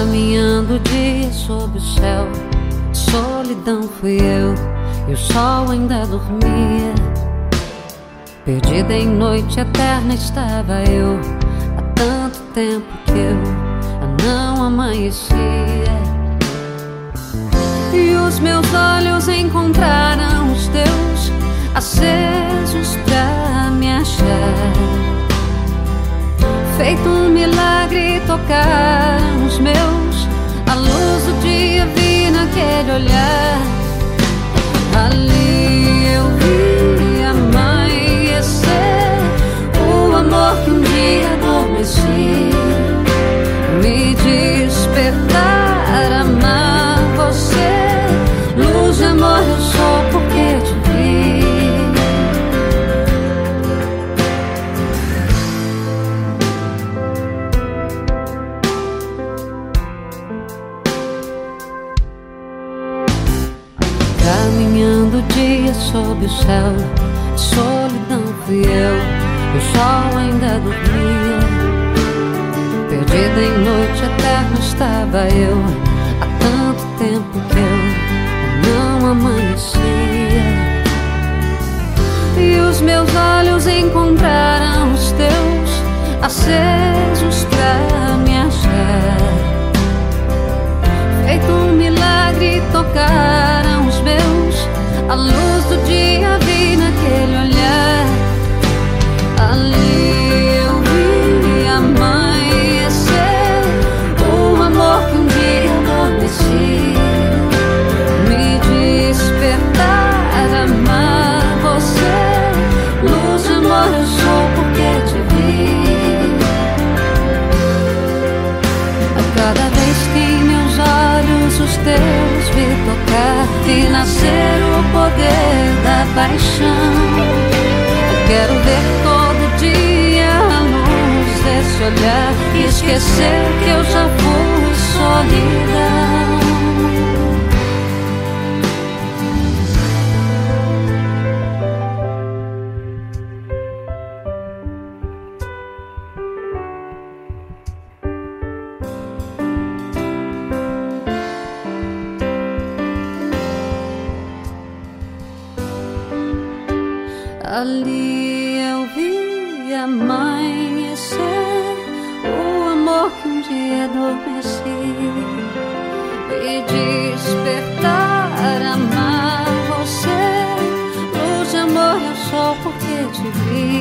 Caminhando dia sob o céu, solidão fui eu e o sol ainda dormia. Perdida em noite eterna estava eu, há tanto tempo que eu não amanhecia. E os meus olhos encontraram os teus acesos Feito um milagre tocaram os meus, a luz do dia vi naquele olhar. Caminhando o dia sob o céu, solidão fui eu, o sol ainda dormia. Perdida em noite eterna estava eu, há tanto tempo que eu não amanhecia. E os meus olhos encontraram olhos os teus vi tocar, vi nascer o poder da paixão. Eu quero ver todo dia a luz desse olhar e esquecer que eu já fui solidão. Ali eu vi amanhecer o amor que um dia adormeci e despertar, amar você. Luz de amor eu sou porque te vi.